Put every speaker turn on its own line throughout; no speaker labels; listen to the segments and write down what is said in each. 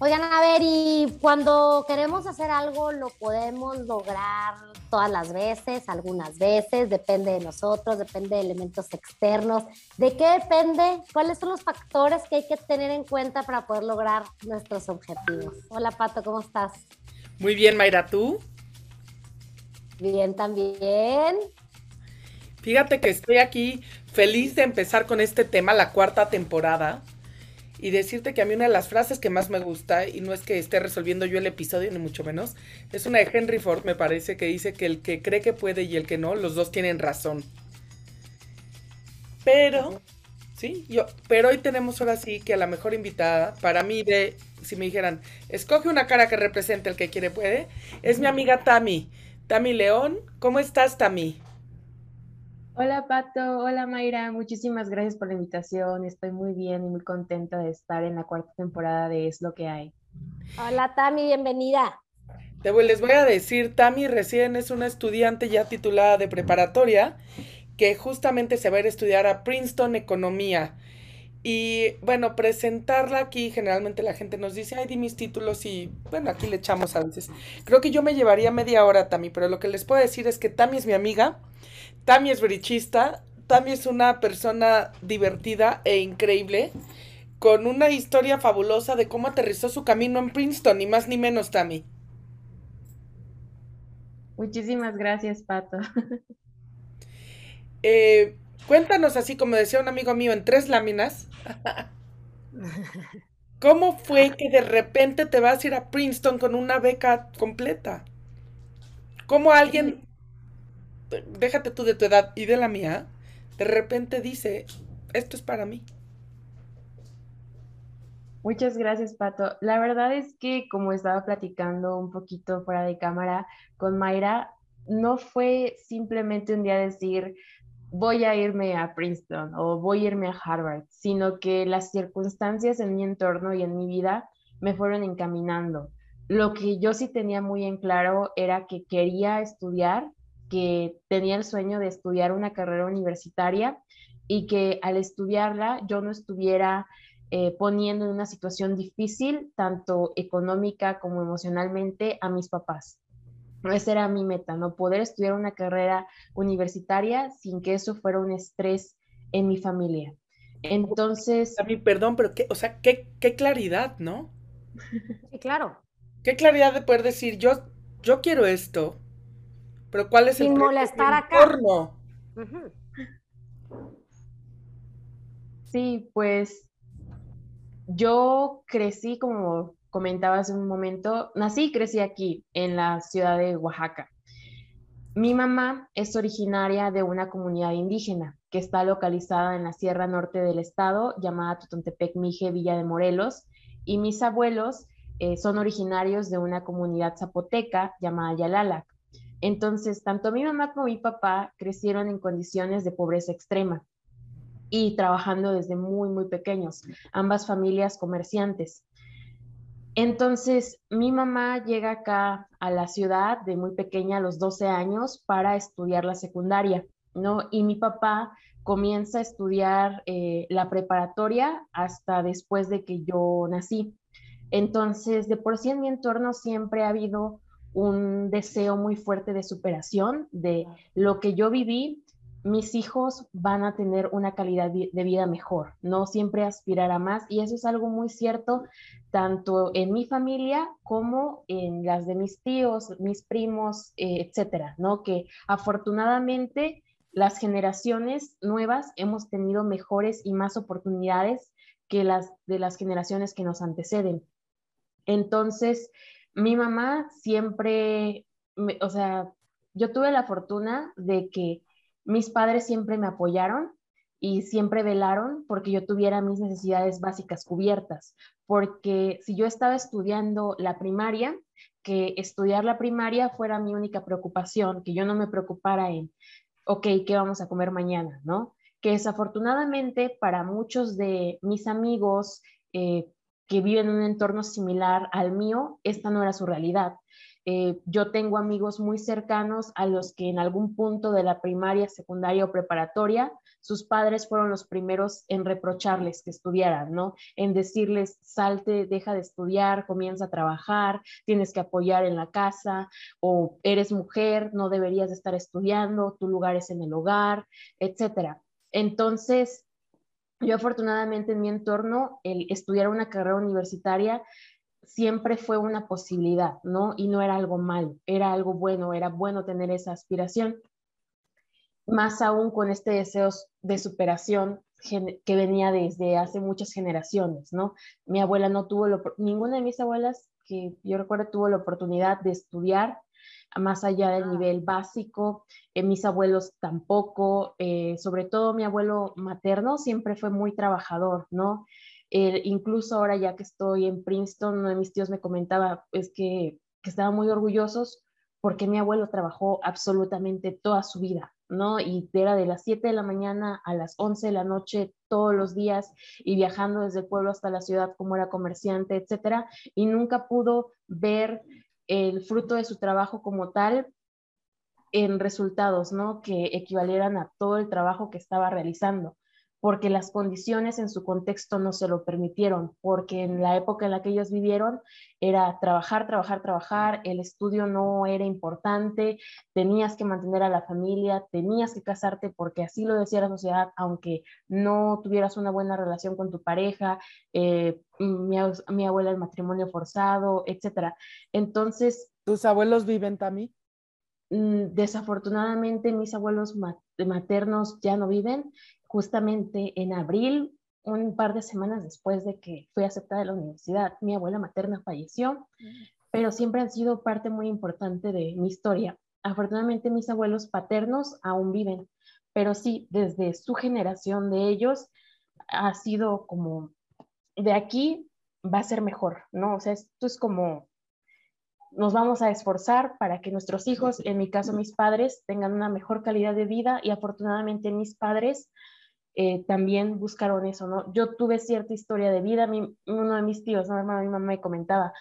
Oigan, a ver, y cuando queremos hacer algo, lo podemos lograr todas las veces, algunas veces, depende de nosotros, depende de elementos externos. ¿De qué depende? ¿Cuáles son los factores que hay que tener en cuenta para poder lograr nuestros objetivos? Hola, Pato, ¿cómo estás?
Muy bien, Mayra, ¿tú?
Bien, también.
Fíjate que estoy aquí feliz de empezar con este tema, la cuarta temporada y decirte que a mí una de las frases que más me gusta, y no es que esté resolviendo yo el episodio, ni mucho menos, es una de Henry Ford, me parece, que dice que el que cree que puede y el que no, los dos tienen razón. Pero, sí, yo, pero hoy tenemos ahora sí que a la mejor invitada, para mí, de, si me dijeran, escoge una cara que represente el que quiere puede, es mi amiga Tami. Tami León, ¿cómo estás, Tami?
Hola Pato, hola Mayra, muchísimas gracias por la invitación. Estoy muy bien y muy contenta de estar en la cuarta temporada de Es lo que hay.
Hola Tami, bienvenida.
Les voy a decir, Tami recién es una estudiante ya titulada de preparatoria que justamente se va a ir a estudiar a Princeton Economía. Y bueno, presentarla aquí, generalmente la gente nos dice, ay, di mis títulos y bueno, aquí le echamos a veces. Creo que yo me llevaría media hora, Tami, pero lo que les puedo decir es que Tami es mi amiga Tami es brichista, Tami es una persona divertida e increíble, con una historia fabulosa de cómo aterrizó su camino en Princeton, ni más ni menos, Tami.
Muchísimas gracias, Pato.
Eh, cuéntanos así, como decía un amigo mío, en tres láminas. ¿Cómo fue que de repente te vas a ir a Princeton con una beca completa? ¿Cómo alguien déjate tú de tu edad y de la mía, de repente dice, esto es para mí.
Muchas gracias, Pato. La verdad es que como estaba platicando un poquito fuera de cámara con Mayra, no fue simplemente un día decir, voy a irme a Princeton o voy a irme a Harvard, sino que las circunstancias en mi entorno y en mi vida me fueron encaminando. Lo que yo sí tenía muy en claro era que quería estudiar que tenía el sueño de estudiar una carrera universitaria y que al estudiarla yo no estuviera eh, poniendo en una situación difícil, tanto económica como emocionalmente, a mis papás. Esa era mi meta, no poder estudiar una carrera universitaria sin que eso fuera un estrés en mi familia. Entonces...
A mí, perdón, pero qué, o sea, qué, qué claridad, ¿no?
Sí, claro.
Qué claridad de poder decir, yo, yo quiero esto, pero ¿cuál es
el molestar acá.
Sí, pues yo crecí, como comentaba hace un momento, nací y crecí aquí, en la ciudad de Oaxaca. Mi mamá es originaria de una comunidad indígena que está localizada en la sierra norte del estado, llamada Totontepec Mije, Villa de Morelos, y mis abuelos eh, son originarios de una comunidad zapoteca llamada Yalalac. Entonces, tanto mi mamá como mi papá crecieron en condiciones de pobreza extrema y trabajando desde muy, muy pequeños, ambas familias comerciantes. Entonces, mi mamá llega acá a la ciudad de muy pequeña, a los 12 años, para estudiar la secundaria, ¿no? Y mi papá comienza a estudiar eh, la preparatoria hasta después de que yo nací. Entonces, de por sí en mi entorno siempre ha habido un deseo muy fuerte de superación, de lo que yo viví, mis hijos van a tener una calidad de vida mejor, no siempre aspirar a más. Y eso es algo muy cierto, tanto en mi familia como en las de mis tíos, mis primos, eh, etcétera, ¿no? Que afortunadamente las generaciones nuevas hemos tenido mejores y más oportunidades que las de las generaciones que nos anteceden. Entonces, mi mamá siempre, o sea, yo tuve la fortuna de que mis padres siempre me apoyaron y siempre velaron porque yo tuviera mis necesidades básicas cubiertas, porque si yo estaba estudiando la primaria, que estudiar la primaria fuera mi única preocupación, que yo no me preocupara en, ok, ¿qué vamos a comer mañana? ¿No? Que desafortunadamente para muchos de mis amigos, eh, que viven en un entorno similar al mío, esta no era su realidad. Eh, yo tengo amigos muy cercanos a los que en algún punto de la primaria, secundaria o preparatoria, sus padres fueron los primeros en reprocharles que estudiaran, ¿no? En decirles, salte, deja de estudiar, comienza a trabajar, tienes que apoyar en la casa, o eres mujer, no deberías de estar estudiando, tu lugar es en el hogar, etcétera. Entonces, yo afortunadamente en mi entorno, el estudiar una carrera universitaria siempre fue una posibilidad, ¿no? Y no era algo malo, era algo bueno, era bueno tener esa aspiración. Más aún con este deseo de superación que venía desde hace muchas generaciones, ¿no? Mi abuela no tuvo, ninguna de mis abuelas que yo recuerdo tuvo la oportunidad de estudiar más allá del ah. nivel básico, eh, mis abuelos tampoco, eh, sobre todo mi abuelo materno siempre fue muy trabajador, ¿no? incluso ahora ya que estoy en Princeton, uno de mis tíos me comentaba es que, que estaban muy orgullosos porque mi abuelo trabajó absolutamente toda su vida, ¿no? Y era de las 7 de la mañana a las 11 de la noche todos los días y viajando desde el pueblo hasta la ciudad como era comerciante, etcétera, y nunca pudo ver el fruto de su trabajo como tal en resultados, ¿no? Que equivalieran a todo el trabajo que estaba realizando porque las condiciones en su contexto no se lo permitieron, porque en la época en la que ellos vivieron era trabajar, trabajar, trabajar, el estudio no era importante, tenías que mantener a la familia, tenías que casarte porque así lo decía la sociedad, aunque no tuvieras una buena relación con tu pareja, eh, mi, abuela el matrimonio forzado, etc. Entonces...
¿Tus abuelos viven también?
Mm, desafortunadamente mis abuelos maternos ya no viven justamente en abril, un par de semanas después de que fui aceptada en la universidad, mi abuela materna falleció, pero siempre han sido parte muy importante de mi historia. Afortunadamente mis abuelos paternos aún viven, pero sí, desde su generación de ellos ha sido como, de aquí va a ser mejor, ¿no? O sea, esto es como, nos vamos a esforzar para que nuestros hijos, en mi caso mis padres, tengan una mejor calidad de vida y afortunadamente mis padres eh, también buscaron eso, ¿no? Yo tuve cierta historia de vida, uno de mis tíos, ¿no? hermano, mi mamá me comentaba,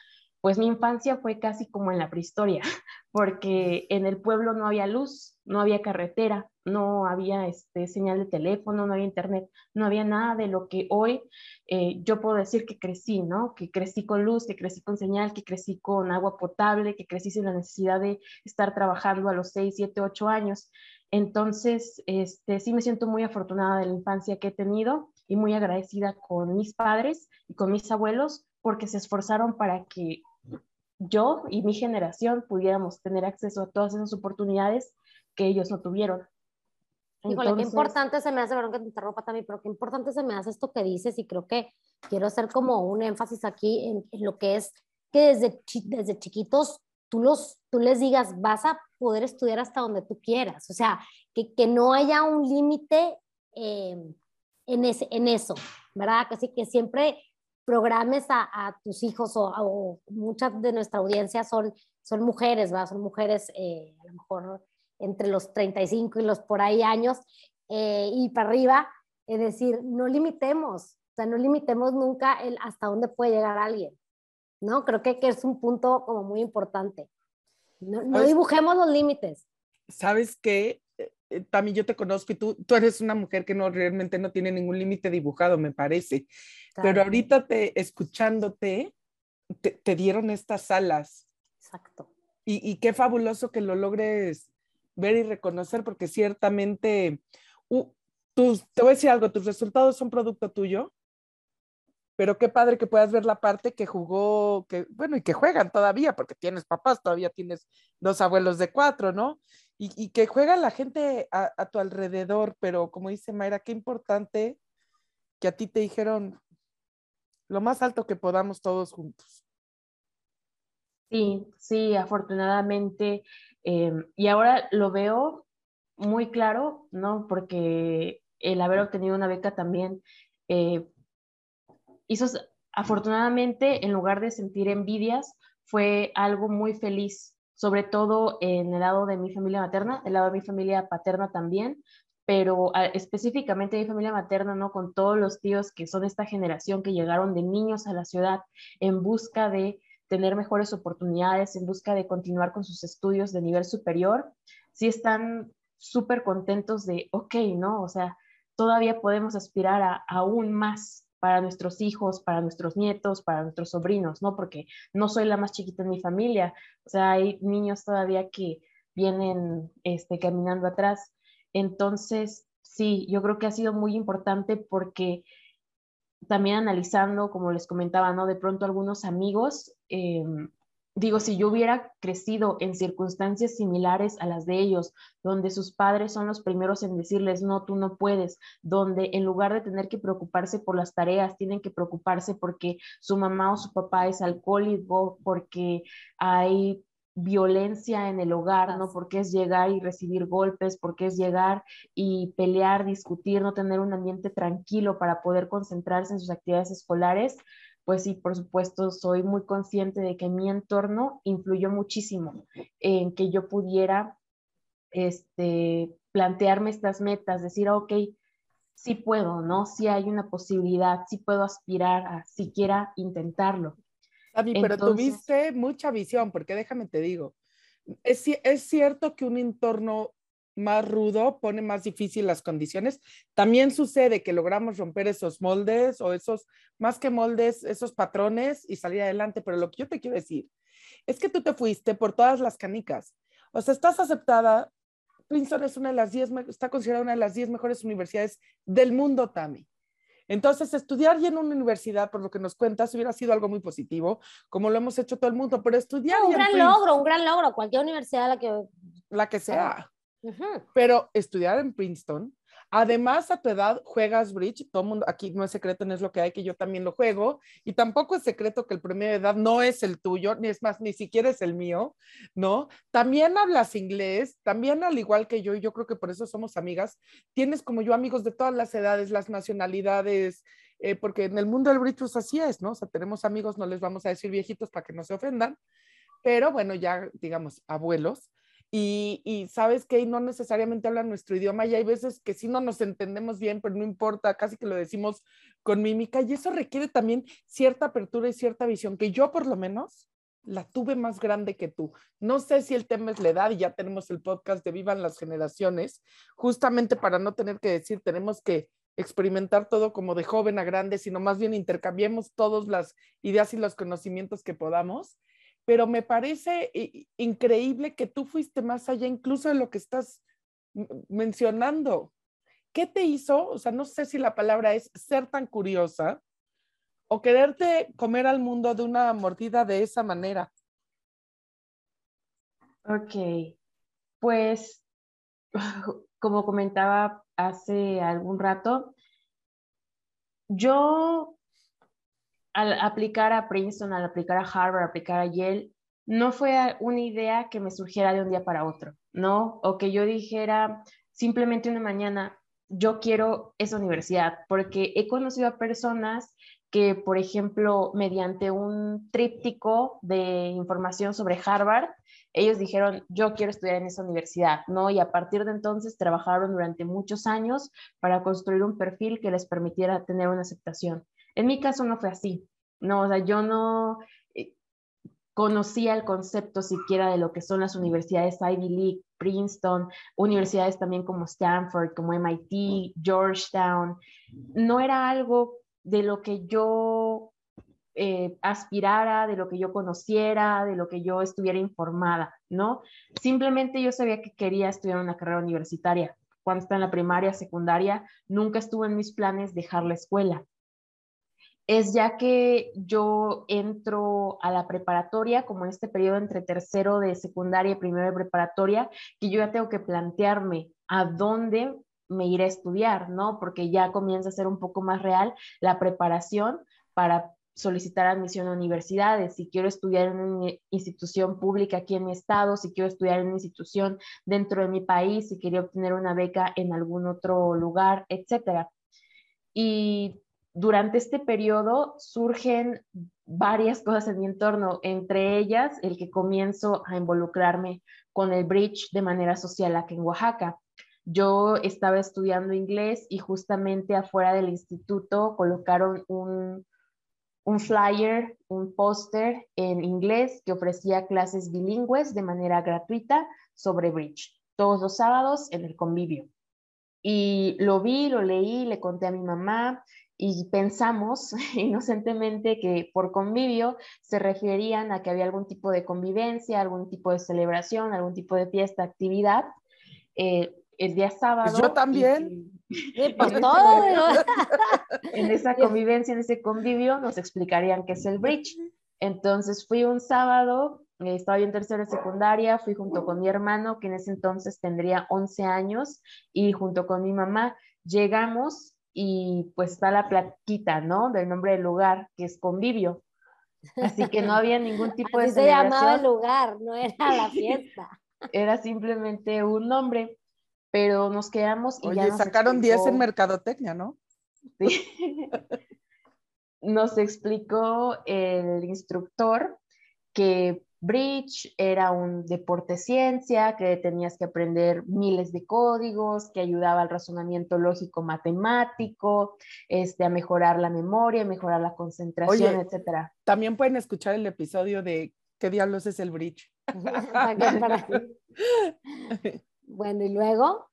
pues mi infancia fue casi como en la prehistoria, porque en el pueblo no había luz, no había carretera, no había este, señal de teléfono, no había internet, no había nada de lo que hoy eh, yo puedo decir que crecí, ¿no? Que crecí con luz, que crecí con señal, que crecí con agua potable, que crecí sin la necesidad de estar trabajando a los 6, 7, 8 años. Entonces, este, sí me siento muy afortunada de la infancia que he tenido y muy agradecida con mis padres y con mis abuelos porque se esforzaron para que yo y mi generación pudiéramos tener acceso a todas esas oportunidades que ellos no tuvieron.
Híjole, qué importante se me hace, perdón que te interrumpa también, pero qué importante se me hace esto que dices y creo que quiero hacer como un énfasis aquí en, en lo que es que desde, desde chiquitos tú, los, tú les digas, vas a poder estudiar hasta donde tú quieras, o sea, que, que no haya un límite eh, en, ese, en eso, ¿verdad? Así que siempre programes a, a tus hijos o, o, muchas de nuestra audiencia son, son mujeres, ¿verdad? Son mujeres eh, a lo mejor entre los 35 y los por ahí años eh, y para arriba, es decir, no limitemos, o sea, no limitemos nunca el hasta dónde puede llegar alguien. ¿no? Creo que, que es un punto como muy importante. No, dibujemos los límites.
¿Sabes qué? Eh, eh, también yo te conozco y tú, tú eres una mujer que no realmente no tiene ningún límite dibujado, me parece. Pero ahorita te, escuchándote, te, dieron estas alas.
Exacto.
Y, y, qué fabuloso que lo logres ver y reconocer, porque ciertamente, uh, tus, te voy a decir algo, tus resultados son producto tuyo, pero qué padre que puedas ver la parte que jugó, que bueno, y que juegan todavía, porque tienes papás, todavía tienes dos abuelos de cuatro, ¿no? Y, que juega la gente a, tu alrededor, pero como dice Mayra, qué importante que a ti te dijeron lo más alto que podamos todos juntos.
Sí, sí, afortunadamente. Eh, y ahora lo veo muy claro, ¿no? Porque el haber obtenido una beca también eh, hizo, afortunadamente, en lugar de sentir envidias, fue algo muy feliz, sobre todo en el lado de mi familia materna, el lado de mi familia paterna también, pero ah, específicamente mi familia materna, ¿no? Con todos los tíos que son esta generación que llegaron de niños a la ciudad en busca de tener mejores oportunidades, en busca de continuar con sus estudios de nivel superior, sí están súper contentos de, ok, ¿no? O sea, todavía podemos aspirar a aún más para nuestros hijos, para nuestros nietos, para nuestros sobrinos, ¿no? Porque no soy la más chiquita en mi familia, o sea, hay niños todavía que vienen este, caminando atrás. Entonces, sí, yo creo que ha sido muy importante porque también analizando, como les comentaba, ¿no? De pronto algunos amigos, em, digo, si yo hubiera crecido en circunstancias similares a las de ellos, donde sus padres son los primeros en decirles, no, tú no puedes, donde en lugar de tener que preocuparse por las tareas, tienen que preocuparse porque su mamá o su papá es alcohólico, porque hay violencia en el hogar, ¿no? Porque es llegar y recibir golpes, porque es llegar y pelear, discutir, no tener un ambiente tranquilo para poder concentrarse en sus actividades escolares, pues sí, por supuesto, soy muy consciente de que mi entorno influyó muchísimo en que yo pudiera este, plantearme estas metas, decir, ok, sí puedo, ¿no? Sí hay una posibilidad, sí puedo aspirar a siquiera intentarlo.
Ami, pero tuviste mucha visión, porque déjame te digo, es, es cierto que un entorno más rudo pone más difícil las condiciones. También sucede que logramos romper esos moldes o esos, más que moldes, esos patrones y salir adelante. Pero lo que yo te quiero decir es que tú te fuiste por todas las canicas. O sea, estás aceptada. Princeton es una de las 10, está considerada una de las 10 mejores universidades del mundo, Tami. Entonces, estudiar ya en una universidad, por lo que nos cuentas, hubiera sido algo muy positivo, como lo hemos hecho todo el mundo, pero estudiar...
un gran logro, un gran logro, cualquier universidad la que...
La que sea. Pero estudiar en Princeton Además, a tu edad juegas bridge, todo mundo, aquí no es secreto, no es lo que hay, que yo también lo juego, y tampoco es secreto que el premio de edad no es el tuyo, ni es más, ni siquiera es el mío, ¿no? También hablas inglés, también al igual que yo, y yo creo que por eso somos amigas, tienes como yo amigos de todas las edades, las nacionalidades, eh, porque en el mundo del bridge pues así es, ¿no? O sea, tenemos amigos, no les vamos a decir viejitos para que no se ofendan, pero bueno, ya digamos, abuelos. Y, sabes que no necesariamente hablan nuestro idioma y hay veces que sí no nos entendemos bien, pero no importa, casi que lo decimos con mímica y eso requiere también cierta apertura y cierta visión que yo por lo menos la tuve más grande que tú. No sé si el tema es la edad y ya tenemos el podcast de Vivan las generaciones, justamente para no tener que decir tenemos que experimentar todo como de joven a grande, sino más bien intercambiemos todas las ideas y los conocimientos que podamos pero me parece increíble que tú fuiste más allá incluso de lo que estás mencionando. ¿Qué te hizo? O sea, no sé si la palabra es ser tan curiosa o quererte comer al mundo de una mordida de esa manera.
Ok, pues como comentaba hace algún rato, yo al aplicar a Princeton, al aplicar a Harvard, aplicar a Yale, no fue una idea que me surgiera de un día para otro, ¿no? O que yo dijera simplemente una mañana, yo quiero esa universidad, porque he conocido a personas que, por ejemplo, mediante un tríptico de información sobre Harvard, ellos dijeron, yo quiero estudiar en esa universidad, ¿no? Y a partir de entonces trabajaron durante muchos años para construir un perfil que les permitiera tener una aceptación. En mi caso no fue así, no, o sea, yo no eh, conocía el concepto siquiera de lo que son las universidades Ivy League, Princeton, universidades también como Stanford, como MIT, Georgetown. No era algo de lo que yo eh, aspirara, de lo que yo conociera, de lo que yo estuviera informada, ¿no? Simplemente yo sabía que quería estudiar una carrera universitaria. Cuando estaba en la primaria, secundaria, nunca estuvo en mis planes dejar la escuela es ya que yo entro a la preparatoria, como en este periodo entre tercero de secundaria y primero de preparatoria, que yo ya tengo que plantearme a dónde me iré a estudiar, ¿no? Porque ya comienza a ser un poco más real la preparación para solicitar admisión a universidades, si quiero estudiar en una institución pública aquí en mi estado, si quiero estudiar en una institución dentro de mi país, si quiero obtener una beca en algún otro lugar, etcétera. Y durante este periodo surgen varias cosas en mi entorno, entre ellas el que comienzo a involucrarme con el bridge de manera social aquí en Oaxaca. Yo estaba estudiando inglés y justamente afuera del instituto colocaron un, un flyer, un póster en inglés que ofrecía clases bilingües de manera gratuita sobre bridge, todos los sábados en el convivio. Y lo vi, lo leí, le conté a mi mamá y pensamos inocentemente que por convivio se referían a que había algún tipo de convivencia, algún tipo de celebración, algún tipo de fiesta, actividad. Eh, el día sábado.
Yo también.
por todo.
en esa convivencia, en ese convivio, nos explicarían qué es el bridge. Entonces fui un sábado, eh, estaba yo en tercera secundaria, fui junto con mi hermano, que en ese entonces tendría 11 años, y junto con mi mamá llegamos y pues está la plaquita, ¿no? Del nombre del lugar, que es convivio. Así que no había ningún tipo de
se llamaba el lugar, no era la fiesta.
Era simplemente un nombre, pero nos quedamos y
Oye,
ya
sacaron 10 en mercadotecnia, ¿no?
Sí. nos explicó el instructor que Bridge era un deporte ciencia, que tenías que aprender miles de códigos, que ayudaba al razonamiento lógico matemático, este, a mejorar la memoria, mejorar la concentración, etc. etcétera.
También pueden escuchar el episodio de ¿Qué diablos es el Bridge?
bueno, y luego,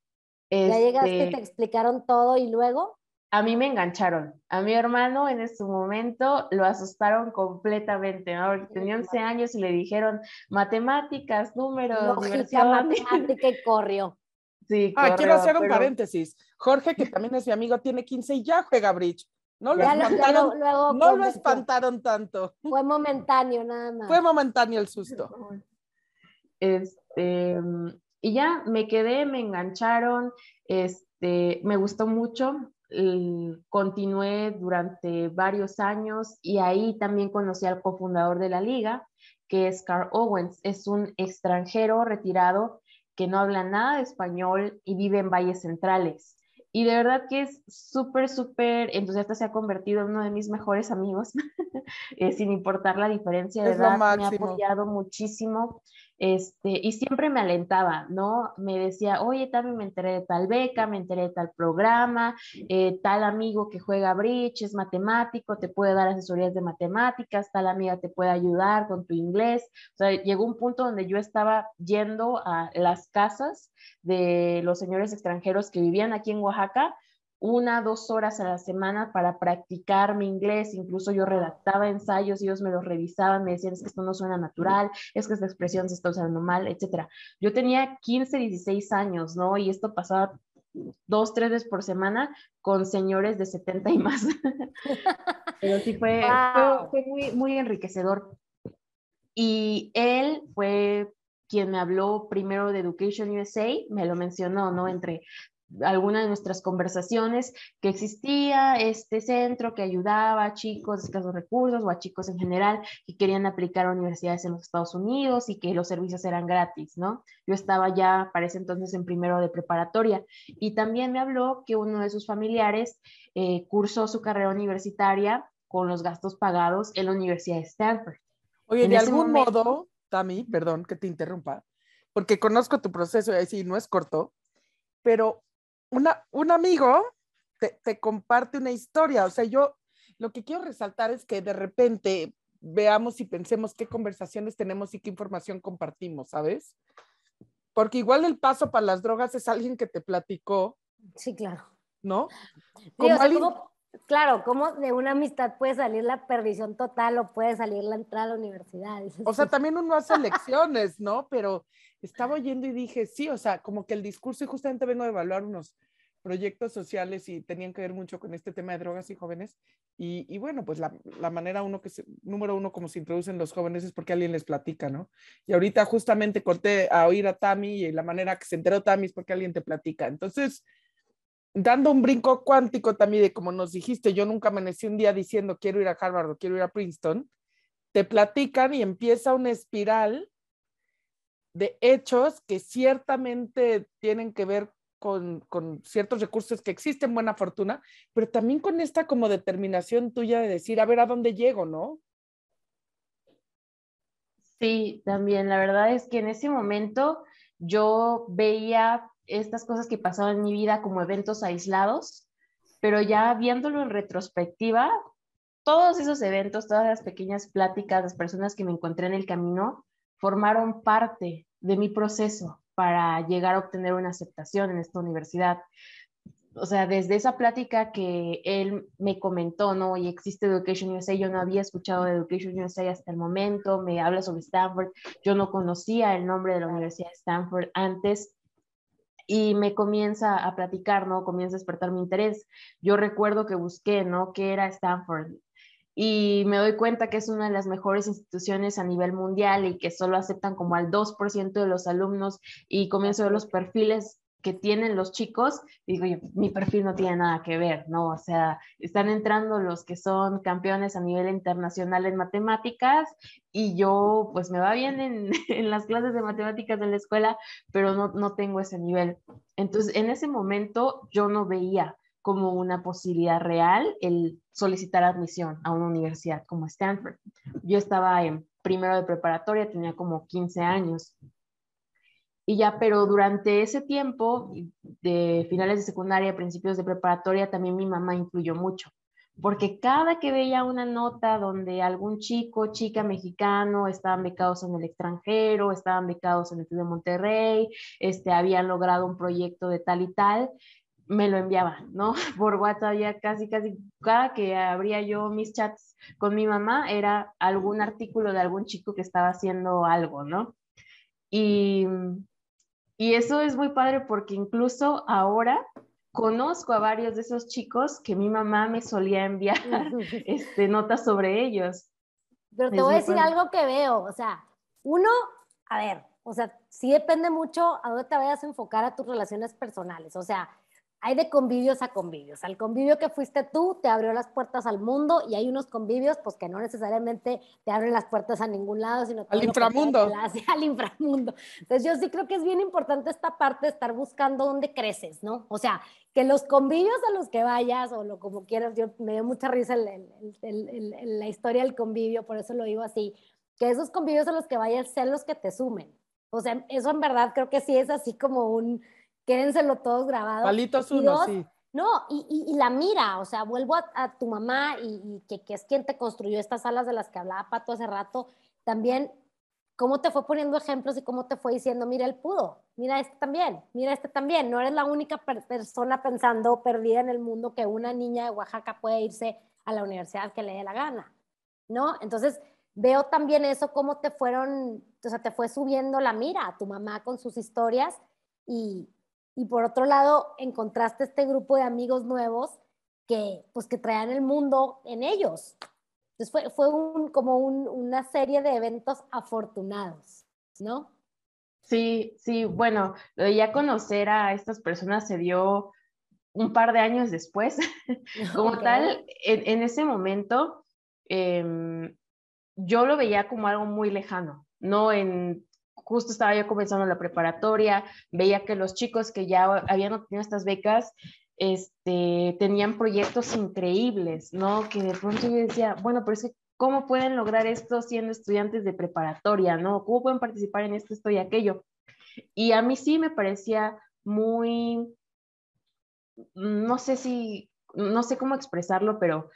ya llegaste, te este explicaron todo y luego
a mí me engancharon. A mi hermano en ese momento lo asustaron completamente, ¿no? tenía 11 años y le dijeron matemáticas, números,
Lógica, matemática y corrió.
Sí, ah, quiero hacer un paréntesis. Jorge, que también es mi amigo, tiene 15 y ya juega bridge. No lo, espantaron, no lo espantaron tanto.
Fue momentáneo nada más.
Fue momentáneo el susto.
Este, y ya me quedé, me engancharon, este, me gustó mucho continué durante varios años y ahí también conocí al cofundador de la liga, que es Carl Owens. Es un extranjero retirado que no habla nada de español y vive en valles centrales. Y de verdad que es súper, súper entusiasta, se ha convertido en uno de mis mejores amigos, eh, sin importar la diferencia de edad, me ha apoyado muchísimo este, y siempre me alentaba, ¿no? Me decía, oye, también me enteré de tal beca, me enteré de tal programa, eh, tal amigo que juega bridge, es matemático, te puede dar asesorías de matemáticas, tal amiga te puede ayudar con tu inglés. O sea, llegó un punto donde yo estaba yendo a las casas de los señores extranjeros que vivían aquí en Oaxaca una, dos horas a la semana para practicar mi inglés. Incluso yo redactaba ensayos, ellos me los revisaban, me decían, es que esto no suena natural, es que esta expresión se está usando mal, etc. Yo tenía 15, 16 años, ¿no? Y esto pasaba dos, tres veces por semana con señores de 70 y más. Pero sí fue, fue, muy, muy enriquecedor. Y él fue quien me habló primero de Education USA, me lo mencionó, ¿no? Entre alguna de nuestras conversaciones que existía este centro que ayudaba a chicos de escasos recursos o a chicos en general que querían aplicar a universidades en los Estados Unidos y que los servicios eran gratis, ¿no? Yo estaba ya para ese entonces en primero de preparatoria y también me habló que uno de sus familiares eh, cursó su carrera universitaria con los gastos pagados en la Universidad de Stanford.
Oye, de algún modo, Tami, perdón que te interrumpa, porque conozco tu proceso y así no es corto, pero un amigo te, comparte una historia. O sea, yo lo que quiero resaltar es que de repente veamos y pensemos qué conversaciones tenemos y qué información compartimos, ¿sabes? Porque igual el paso para las drogas es alguien que te platicó.
Sí, claro.
¿No?
claro, como de una amistad puede salir la perdición total o puede salir la entrada a la universidad.
O sea, también uno hace lecciones, ¿no? Pero estaba oyendo y dije, sí, o sea, como que el discurso, y justamente vengo a evaluar unos proyectos sociales y tenían que ver mucho con este tema de drogas y jóvenes. Y, bueno, pues la, manera uno que se, número uno como se introducen los jóvenes es porque alguien les platica, ¿no? Y ahorita justamente corté a oír a Tami y la manera que se enteró Tami es porque alguien te platica. Entonces, dando un brinco cuántico también de como nos dijiste, yo nunca amanecí un día diciendo quiero ir a Harvard o quiero ir a Princeton, te platican y empieza una espiral de hechos que ciertamente tienen que ver con, ciertos recursos que existen, buena fortuna, pero también con esta como determinación tuya de decir, a ver a dónde llego, ¿no?
Sí, también, la verdad es que en ese momento yo veía estas cosas que pasaban en mi vida como eventos aislados, pero ya viéndolo en retrospectiva, todos esos eventos, todas las pequeñas pláticas, las personas que me encontré en el camino, formaron parte de mi proceso para llegar a obtener una aceptación en esta universidad. O sea, desde esa plática que él me comentó, ¿no? Y existe Education USA, yo no había escuchado de Education USA hasta el momento, me habla sobre Stanford, yo no conocía el nombre de la Universidad de Stanford antes y me comienza a platicar, ¿no? Comienza a despertar mi interés. Yo recuerdo que busqué, ¿no? ¿Qué era Stanford? Y me doy cuenta que es una de las mejores instituciones a nivel mundial y que solo aceptan como al 2% de los alumnos y comienzo a ver los perfiles que tienen los chicos, digo yo, mi perfil no tiene nada que ver, ¿no? O sea, están entrando los que son campeones a nivel internacional en matemáticas y yo pues me va bien en, en las clases de matemáticas de la escuela, pero no, no tengo ese nivel. Entonces, en ese momento yo no veía como una posibilidad real el solicitar admisión a una universidad como Stanford. Yo estaba en primero de preparatoria, tenía como 15 años y ya, pero durante ese tiempo, de finales de secundaria, principios de preparatoria, también mi mamá influyó mucho, porque cada que veía una nota donde algún chico, chica mexicano estaban becados en el extranjero, estaban becados en el de Monterrey, este, habían logrado un proyecto de tal y tal, me lo enviaba, ¿no? Por WhatsApp ya casi, casi, cada que abría yo mis chats con mi mamá era algún artículo de algún chico que estaba haciendo algo, ¿no? Y y eso es muy padre porque incluso ahora conozco a varios de esos chicos que mi mamá me solía enviar este, notas sobre ellos.
Pero te voy a decir algo que veo, o sea, uno, a ver, o sea, sí depende mucho a dónde te vayas a enfocar a tus relaciones personales, o sea, hay de convivios a convivios. Al convivio que fuiste tú te abrió las puertas al mundo y hay unos convivios pues que no necesariamente te abren las puertas a ningún lado, sino
al inframundo.
al inframundo. Entonces yo sí creo que es bien importante esta parte de estar buscando dónde creces, ¿no? O sea, que los convivios a los que vayas o lo como quieras, yo me dio mucha risa la historia del convivio, por eso lo digo así, que esos convivios a los que vayas sean los que te sumen. O sea, eso en verdad creo que sí es así como un quédenselo todos grabados.
Palitos uno, sí.
No, y, y, la mira, o sea, vuelvo a, tu mamá y, que, que, es quien te construyó estas salas de las que hablaba Pato hace rato, también cómo te fue poniendo ejemplos y cómo te fue diciendo, mira, él pudo, mira este también, mira este también, no eres la única persona pensando perdida en el mundo que una niña de Oaxaca puede irse a la universidad que le dé la gana, ¿no? Entonces, veo también eso, cómo te fueron, o sea, te fue subiendo la mira a tu mamá con sus historias y, y por otro lado encontraste este grupo de amigos nuevos que pues que traían el mundo en ellos. Entonces fue, fue un, como una serie de eventos afortunados, ¿no?
Sí, sí, bueno, lo de ya conocer a estas personas se dio un par de años después. como tal, en, ese momento em, yo lo veía como algo muy lejano, no en justo estaba yo comenzando la preparatoria, veía que los chicos que ya habían obtenido estas becas, este, tenían proyectos increíbles, ¿no? Que de pronto yo decía, bueno, pero es que, ¿cómo pueden lograr esto siendo estudiantes de preparatoria, ¿no? ¿Cómo pueden participar en esto, esto y aquello? Y a mí sí me parecía muy, no sé si, no sé cómo expresarlo, pero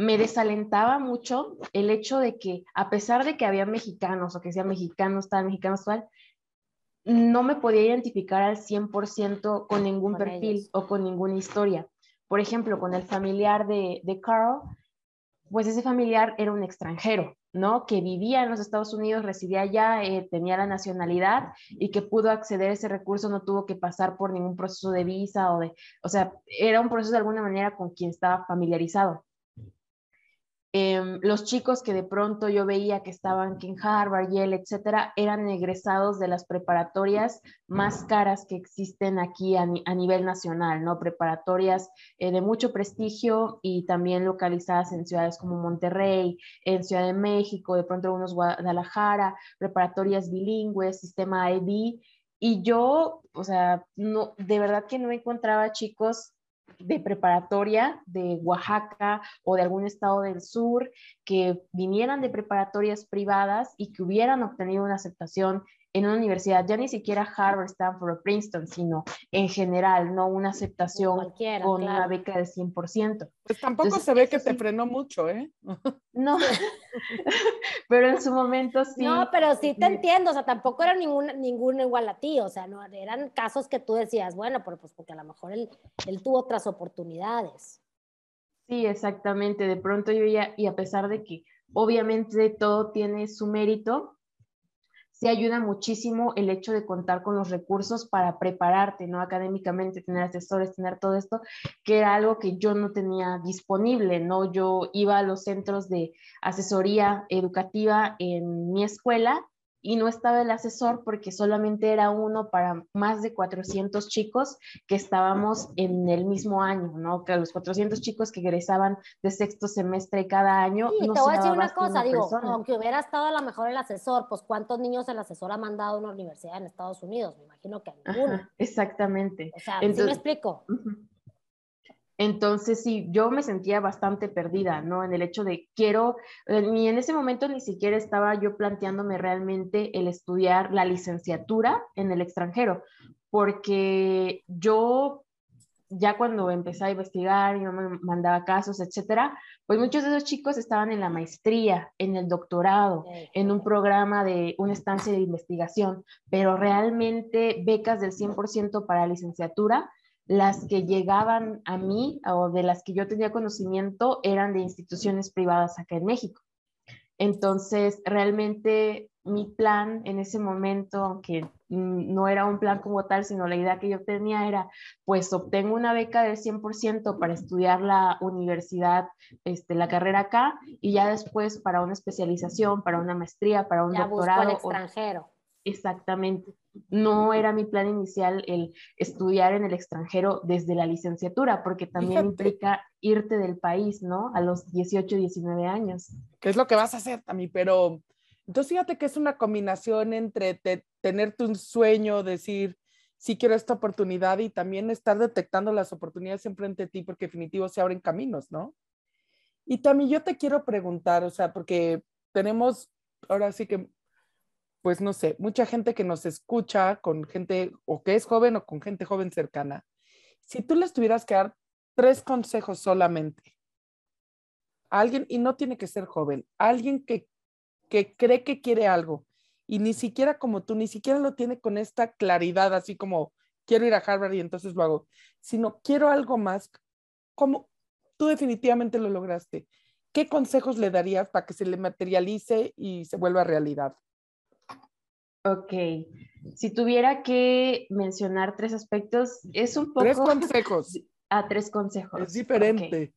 me desalentaba mucho el hecho de que a pesar de que había mexicanos o que sean mexicanos tal, mexicanos tal, no me podía identificar al 100% con ningún perfil o con ninguna historia. Por ejemplo, con el familiar de, de Carl, pues ese familiar era un extranjero, ¿no? Que vivía en los Estados Unidos, residía allá, eh, tenía la nacionalidad y que pudo acceder a ese recurso, no tuvo que pasar por ningún proceso de visa o de, o sea, era un proceso de alguna manera con quien estaba familiarizado. Em, los chicos que de pronto yo veía que estaban en Harvard, Yale, etcétera, eran egresados de las preparatorias más caras que existen aquí a, nivel nacional, ¿no? Preparatorias eh, de mucho prestigio y también localizadas en ciudades como Monterrey, en Ciudad de México, de pronto algunos Guadalajara, preparatorias bilingües, sistema IB. Y yo, o sea, no, de verdad que no encontraba chicos de preparatoria de Oaxaca o de algún estado del sur que vinieran de preparatorias privadas y que hubieran obtenido una aceptación en una universidad, ya ni siquiera Harvard, Stanford o Princeton, sino en general, no una aceptación con una beca de 100%.
Pues tampoco se ve que te frenó mucho, ¿eh?
No, pero en su momento sí.
No, pero sí te entiendo, o sea, tampoco era ningún, ningún igual a ti, o sea, no, eran casos que tú decías, bueno, pero pues porque a lo mejor él, él tuvo otras oportunidades.
Sí, exactamente, de pronto yo ya, y a pesar de que obviamente todo tiene su mérito, sí ayuda muchísimo el hecho de contar con los recursos para prepararte, ¿no? Académicamente, tener asesores, tener todo esto, que era algo que yo no tenía disponible, ¿no? Yo iba a los centros de asesoría educativa en mi escuela y no estaba el asesor porque solamente era uno para más de 400 chicos que estábamos en el mismo año, ¿no? Que los 400 chicos que egresaban de sexto semestre cada año.
Sí, te voy a decir una cosa, digo, aunque hubiera estado a lo mejor el asesor, pues ¿cuántos niños el asesor ha mandado a una universidad en Estados Unidos? Me imagino que ninguno.
exactamente.
O sea, Entonces, ¿sí me explico?
Entonces, sí, yo me sentía bastante perdida, ¿no? En el hecho de quiero, ni en ese momento ni siquiera estaba yo planteándome realmente el estudiar la licenciatura en el extranjero, porque yo ya cuando empecé a investigar, yo me mandaba casos, etcétera, pues muchos de esos chicos estaban en la maestría, en el doctorado, en un programa de una estancia de investigación, pero realmente becas del 100% para licenciatura las que llegaban a mí o de las que yo tenía conocimiento eran de instituciones privadas acá en México. Entonces, realmente mi plan en ese momento, aunque no era un plan como tal, sino la idea que yo tenía era, pues obtengo una beca del 100% para estudiar la universidad, este, la carrera acá, y ya después para una especialización, para una maestría, para un doctorado.
extranjero.
Exactamente. No era mi plan inicial el estudiar en el extranjero desde la licenciatura, porque también implica irte del país, ¿no? A los 18, 19 años.
¿Qué es lo que vas a hacer, también? Pero entonces fíjate que es una combinación entre te, tenerte un sueño, decir, sí quiero esta oportunidad y también estar detectando las oportunidades enfrente de ti, porque definitivo se abren caminos, ¿no? Y también yo te quiero preguntar, o sea, porque tenemos ahora sí que pues no sé, mucha gente que nos escucha con gente o que es joven o con gente joven cercana, si tú les tuvieras que dar tres consejos solamente alguien, y no tiene que ser joven, alguien que, que cree que quiere algo y ni siquiera como tú, ni siquiera lo tiene con esta claridad, así como quiero ir a Harvard y entonces lo hago, sino quiero algo más, como tú definitivamente lo lograste. ¿Qué consejos le darías para que se le materialice y se vuelva realidad?
Ok, si tuviera que mencionar tres aspectos, es un poco...
Tres consejos.
A tres consejos.
Es diferente.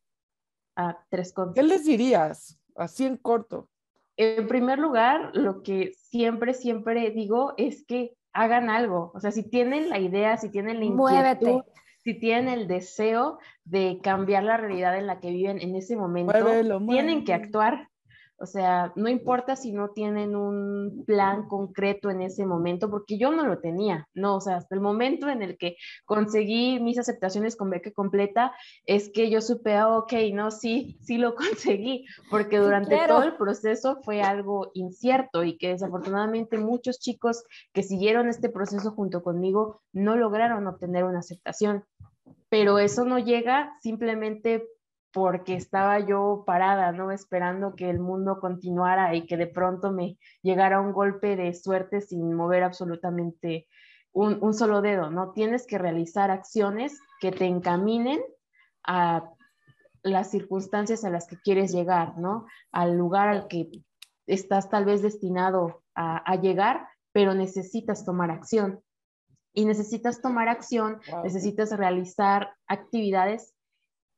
A tres consejos.
¿Qué les dirías? Así en corto.
En primer lugar, lo que siempre, siempre digo es que hagan algo. O sea, si tienen la idea, si tienen la inquietud, si tienen el deseo de cambiar la realidad en la que viven en ese momento, tienen que actuar. O sea, no importa si no tienen un plan concreto en ese momento, porque yo no lo tenía, no, o sea, hasta el momento en el que conseguí mis aceptaciones con beca completa, es que yo supe, ah, ok, no, sí, sí lo conseguí, porque durante todo el proceso fue algo incierto y que desafortunadamente muchos chicos que siguieron este proceso junto conmigo no lograron obtener una aceptación. Pero eso no llega simplemente porque estaba yo parada, ¿no? Esperando que el mundo continuara y que de pronto me llegara un golpe de suerte sin mover absolutamente un, solo dedo, ¿no? Tienes que realizar acciones que te encaminen a las circunstancias a las que quieres llegar, ¿no? Al lugar al que estás tal vez destinado a, llegar, pero necesitas tomar acción. Y necesitas tomar acción, necesitas realizar actividades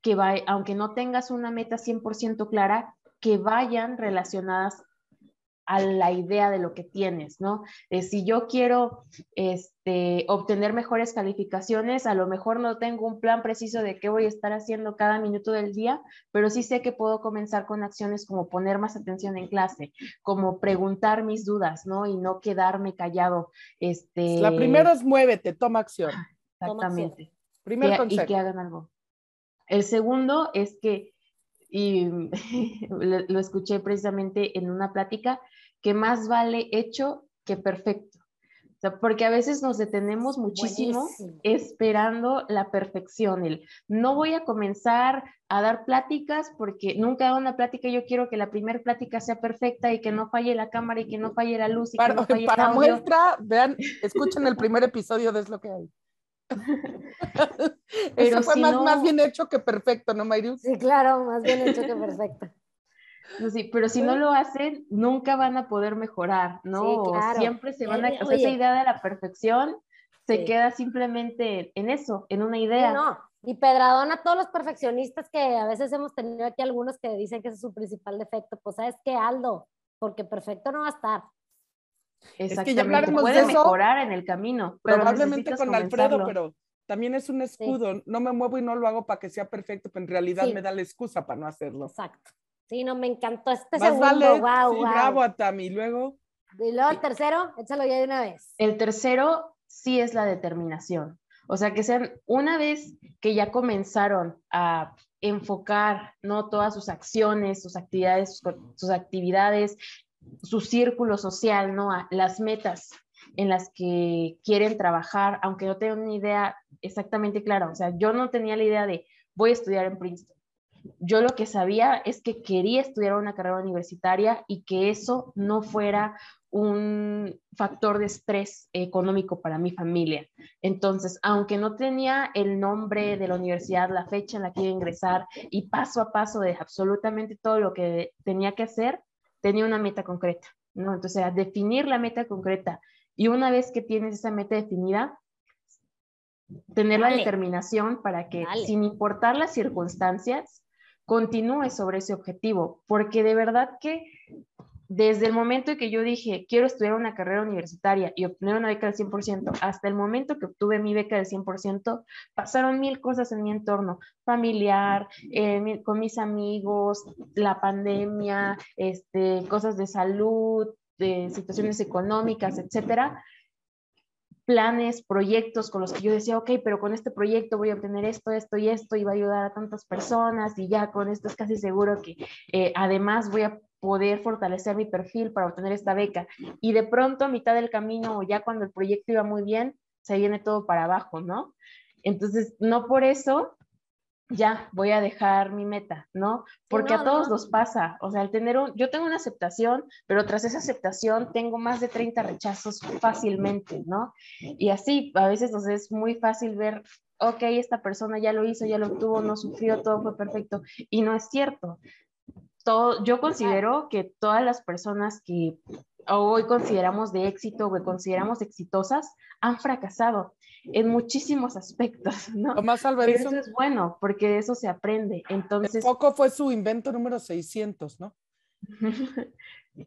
que aunque no tengas una meta 100% clara, que vayan relacionadas a la idea de lo que tienes, ¿no? Eh, si yo quiero este, obtener mejores calificaciones, a lo mejor no tengo un plan preciso de qué voy a estar haciendo cada minuto del día, pero sí sé que puedo comenzar con acciones como poner más atención en clase, como preguntar mis dudas, ¿no? Y no quedarme callado. Este...
La primera es muévete, toma acción.
Exactamente.
Primer consejo.
Y que hagan algo. El segundo es que, y lo escuché precisamente en una plática, que más vale hecho que perfecto. O sea, porque a veces nos detenemos muchísimo esperando la perfección. El, no voy a comenzar a dar pláticas porque nunca hago una plática. Yo quiero que la primera plática sea perfecta y que no falle la cámara y que no falle la luz. Y
para,
que no falle
para muestra, vean, escuchen el primer episodio de Es lo que hay. Pero Eso fue más, más, bien hecho que perfecto, ¿no, Mayrius?
Sí, claro, más bien hecho que perfecto.
sí, pero si no lo hacen, nunca van a poder mejorar, ¿no? Siempre se van a... O esa idea de la perfección se queda simplemente en eso, en una idea.
no, y pedradón a todos los perfeccionistas que a veces hemos tenido aquí algunos que dicen que ese es su principal defecto. Pues, ¿sabes qué, Aldo? Porque perfecto no va a estar.
Exactamente, es puede mejorar en el camino.
Probablemente con Alfredo, pero también es un escudo. No me muevo y no lo hago para que sea perfecto, pero en realidad me da la excusa para no hacerlo.
Exacto. Sí, no, me encantó este segundo. wow, sí,
bravo a Tami. Luego.
Y luego el tercero, échalo ya de una vez.
El tercero sí es la determinación. O sea, que sean una vez que ya comenzaron a enfocar no todas sus acciones, sus actividades, sus actividades, su círculo social, no las metas en las que quieren trabajar, aunque no tengan una idea exactamente clara. O sea, yo no tenía la idea de voy a estudiar en Princeton yo lo que sabía es que quería estudiar una carrera universitaria y que eso no fuera un factor de estrés económico para mi familia. Entonces, aunque no tenía el nombre de la universidad, la fecha en la que iba a ingresar y paso a paso de absolutamente todo lo que tenía que hacer, tenía una meta concreta, ¿no? Entonces, a definir la meta concreta. Y una vez que tienes esa meta definida, tener la determinación para que, sin importar las circunstancias, continúe sobre ese objetivo, porque de verdad que desde el momento en que yo dije, quiero estudiar una carrera universitaria y obtener una beca del 100%, hasta el momento que obtuve mi beca del 100%, pasaron mil cosas en mi entorno familiar, eh, con mis amigos, la pandemia, este, cosas de salud, de situaciones económicas, etcétera, planes, proyectos con los que yo decía, ok, pero con este proyecto voy a obtener esto, esto y esto y va a ayudar a tantas personas y ya con esto es casi seguro que eh, además voy a poder fortalecer mi perfil para obtener esta beca. Y de pronto a mitad del camino o ya cuando el proyecto iba muy bien, se viene todo para abajo, ¿no? Entonces, no por eso ya voy a dejar mi meta, ¿no? Porque a todos nos pasa, o sea, al tener un, yo tengo una aceptación, pero tras esa aceptación tengo más de 30 rechazos fácilmente, ¿no? Y así, a veces nos es muy fácil ver, ok, esta persona ya lo hizo, ya lo tuvo, no sufrió, todo fue perfecto, y no es cierto. Todo, yo considero que todas las personas que hoy consideramos de éxito o que consideramos exitosas han fracasado en muchísimos aspectos, ¿no?
Tomás Pero
eso es bueno, porque de eso se aprende. Entonces...
Poco fue su invento número 600, ¿no?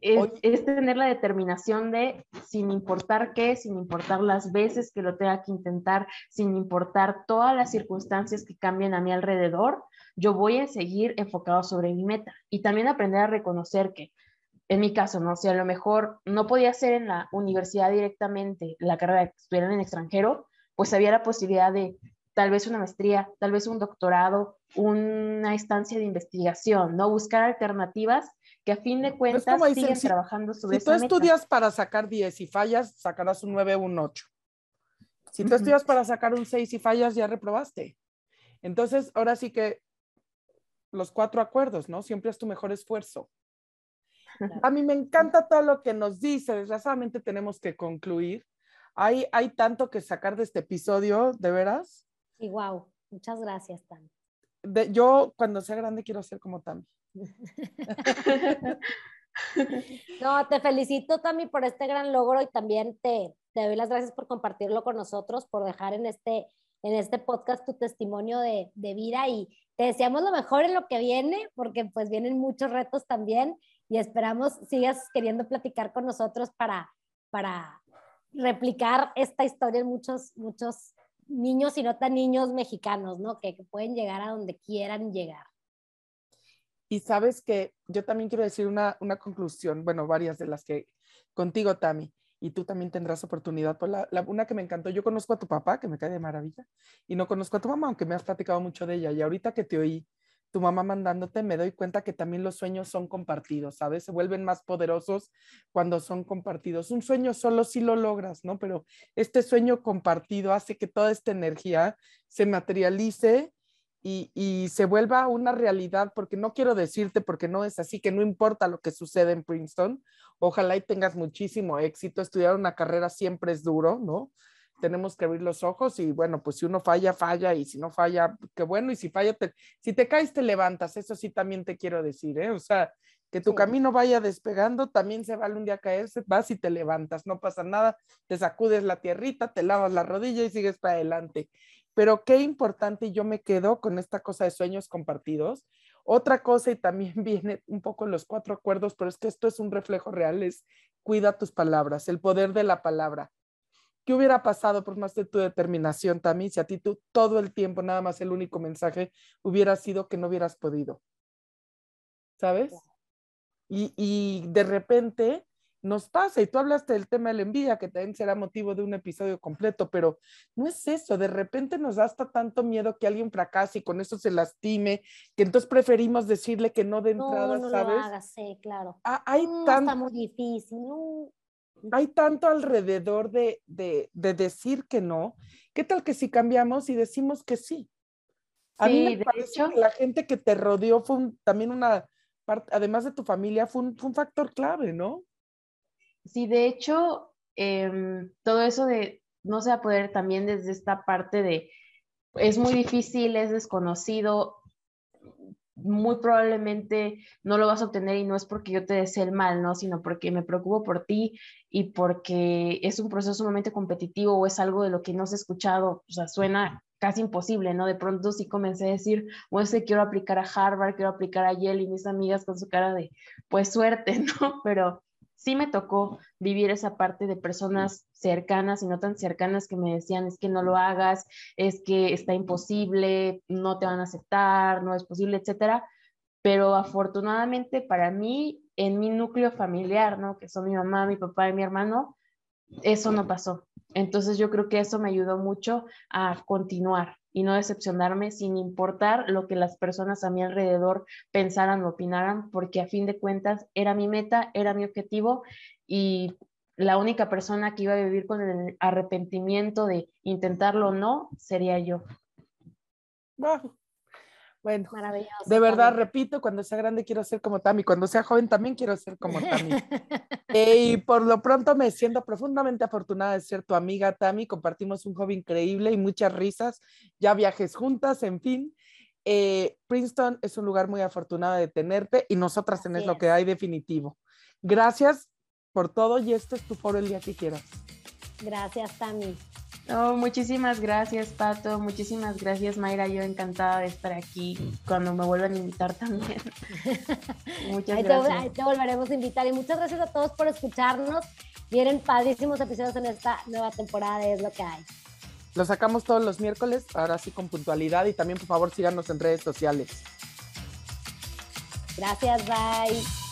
es, es, tener la determinación de, sin importar qué, sin importar las veces que lo tenga que intentar, sin importar todas las circunstancias que cambien a mi alrededor, yo voy a seguir enfocado sobre mi meta y también aprender a reconocer que en mi caso, ¿no? Si a lo mejor no podía ser en la universidad directamente la carrera que estuvieran en extranjero, pues había la posibilidad de tal vez una maestría, tal vez un doctorado, una instancia de investigación, ¿no? Buscar alternativas que a fin de pues, cuentas siguen trabajando sobre
Si tú estudias para sacar 10 y fallas, sacarás un 9 o un 8. Si tú estudias para sacar un 6 y fallas, ya reprobaste. Entonces, ahora sí que los cuatro acuerdos, ¿no? Siempre es tu mejor esfuerzo. A mí me encanta todo lo que nos dice. Desgraciadamente tenemos que concluir. Hay, hay tanto que sacar de este episodio, ¿de veras?
Sí, wow. Muchas gracias, Tami.
yo cuando sea grande quiero ser como Tami.
no, te felicito, Tami, por este gran logro y también te, te doy las gracias por compartirlo con nosotros, por dejar en este, en este podcast tu testimonio de, de vida y te deseamos lo mejor en lo que viene, porque pues vienen muchos retos también y esperamos sigas queriendo platicar con nosotros para, para replicar esta historia en muchos, muchos niños y no tan niños mexicanos, ¿no? Que, que pueden llegar a donde quieran llegar.
Y sabes que yo también quiero decir una, una conclusión, bueno, varias de las que contigo, Tami, y tú también tendrás oportunidad. Pues la, una que me encantó, yo conozco a tu papá, que me cae de maravilla, y no conozco a tu mamá, aunque me has platicado mucho de ella. Y ahorita que te oí tu mamá mandándote, me doy cuenta que también los sueños son compartidos, ¿sabes? Se vuelven más poderosos cuando son compartidos. Un sueño solo sí lo logras, ¿no? Pero este sueño compartido hace que toda esta energía se materialice y, y, se vuelva una realidad, porque no quiero decirte, porque no es así, que no importa lo que sucede en Princeton, ojalá y tengas muchísimo éxito, estudiar una carrera siempre es duro, ¿no? Tenemos que abrir los ojos y bueno, pues si uno falla, falla y si no falla, qué bueno, y si falla, te, si te caes, te levantas, eso sí también te quiero decir, ¿eh? O sea, que tu camino vaya despegando, también se vale un día caerse, vas y te levantas, no pasa nada, te sacudes la tierrita, te lavas la rodilla y sigues para adelante. Pero qué importante, yo me quedo con esta cosa de sueños compartidos. Otra cosa, y también viene un poco en los cuatro acuerdos, pero es que esto es un reflejo real, es cuida tus palabras, el poder de la palabra. ¿Qué hubiera pasado por más de tu determinación, Tami, si a ti tú todo el tiempo, nada más el único mensaje hubiera sido que no hubieras podido? ¿Sabes? Y, y de repente nos pasa, y tú hablaste del tema de la envidia, que también será motivo de un episodio completo, pero no es eso, de repente nos da hasta tanto miedo que alguien fracase y con eso se lastime, que entonces preferimos decirle que no de entrada,
no, no
¿sabes?
Lo hagas, sí, claro.
Ah, hay
no,
tanto,
está muy difícil, no.
Hay tanto alrededor de, de, de, decir que no. ¿Qué tal que si cambiamos y decimos que sí? A
sí,
mí me parece hecho, que la gente que te rodeó fue un, también una parte, además de tu familia, fue un, fue un factor clave, ¿no?
Sí, de hecho, eh, todo eso de no se va a poder también desde esta parte de es muy difícil, es desconocido, muy probablemente no lo vas a obtener y no es porque yo te desee el mal, ¿no? Sino porque me preocupo por ti y porque es un proceso sumamente competitivo o es algo de lo que no se ha escuchado, o sea, suena casi imposible, ¿no? De pronto sí comencé a decir, o ese quiero aplicar a Harvard, quiero aplicar a Yale y mis amigas con su cara de, pues suerte, ¿no? Pero sí me tocó vivir esa parte de personas cercanas y no tan cercanas que me decían, es que no lo hagas, es que está imposible, no te van a aceptar, no es posible, etcétera. Pero afortunadamente para mí, en mi núcleo familiar, ¿no? Que son mi mamá, mi papá y mi hermano, eso no pasó. Entonces yo creo que eso me ayudó mucho a continuar y no decepcionarme sin importar lo que las personas a mi alrededor pensaran o opinaran, porque a fin de cuentas era mi meta, era mi objetivo y la única persona que iba a vivir con el arrepentimiento de intentarlo o no sería yo.
Wow. Bueno, de verdad, también. repito, cuando sea grande quiero ser como Tami, cuando sea joven también quiero ser como Tami. eh, y por lo pronto me siento profundamente afortunada de ser tu amiga Tami, compartimos un hobby increíble y muchas risas, ya viajes juntas, en fin. Eh, Princeton es un lugar muy afortunado de tenerte y nosotras tenés lo que hay definitivo. Gracias por todo y este es tu foro el día que quieras.
Gracias, Tami.
Oh, muchísimas gracias, Pato. Muchísimas gracias, Mayra. Yo encantada de estar aquí cuando me vuelvan a invitar también.
muchas ahí gracias. Te, ahí te volveremos a invitar. Y muchas gracias a todos por escucharnos. Vienen padrísimos episodios en esta nueva temporada de Es lo que hay.
Lo sacamos todos los miércoles, ahora sí con puntualidad. Y también, por favor, síganos en redes sociales.
Gracias, bye.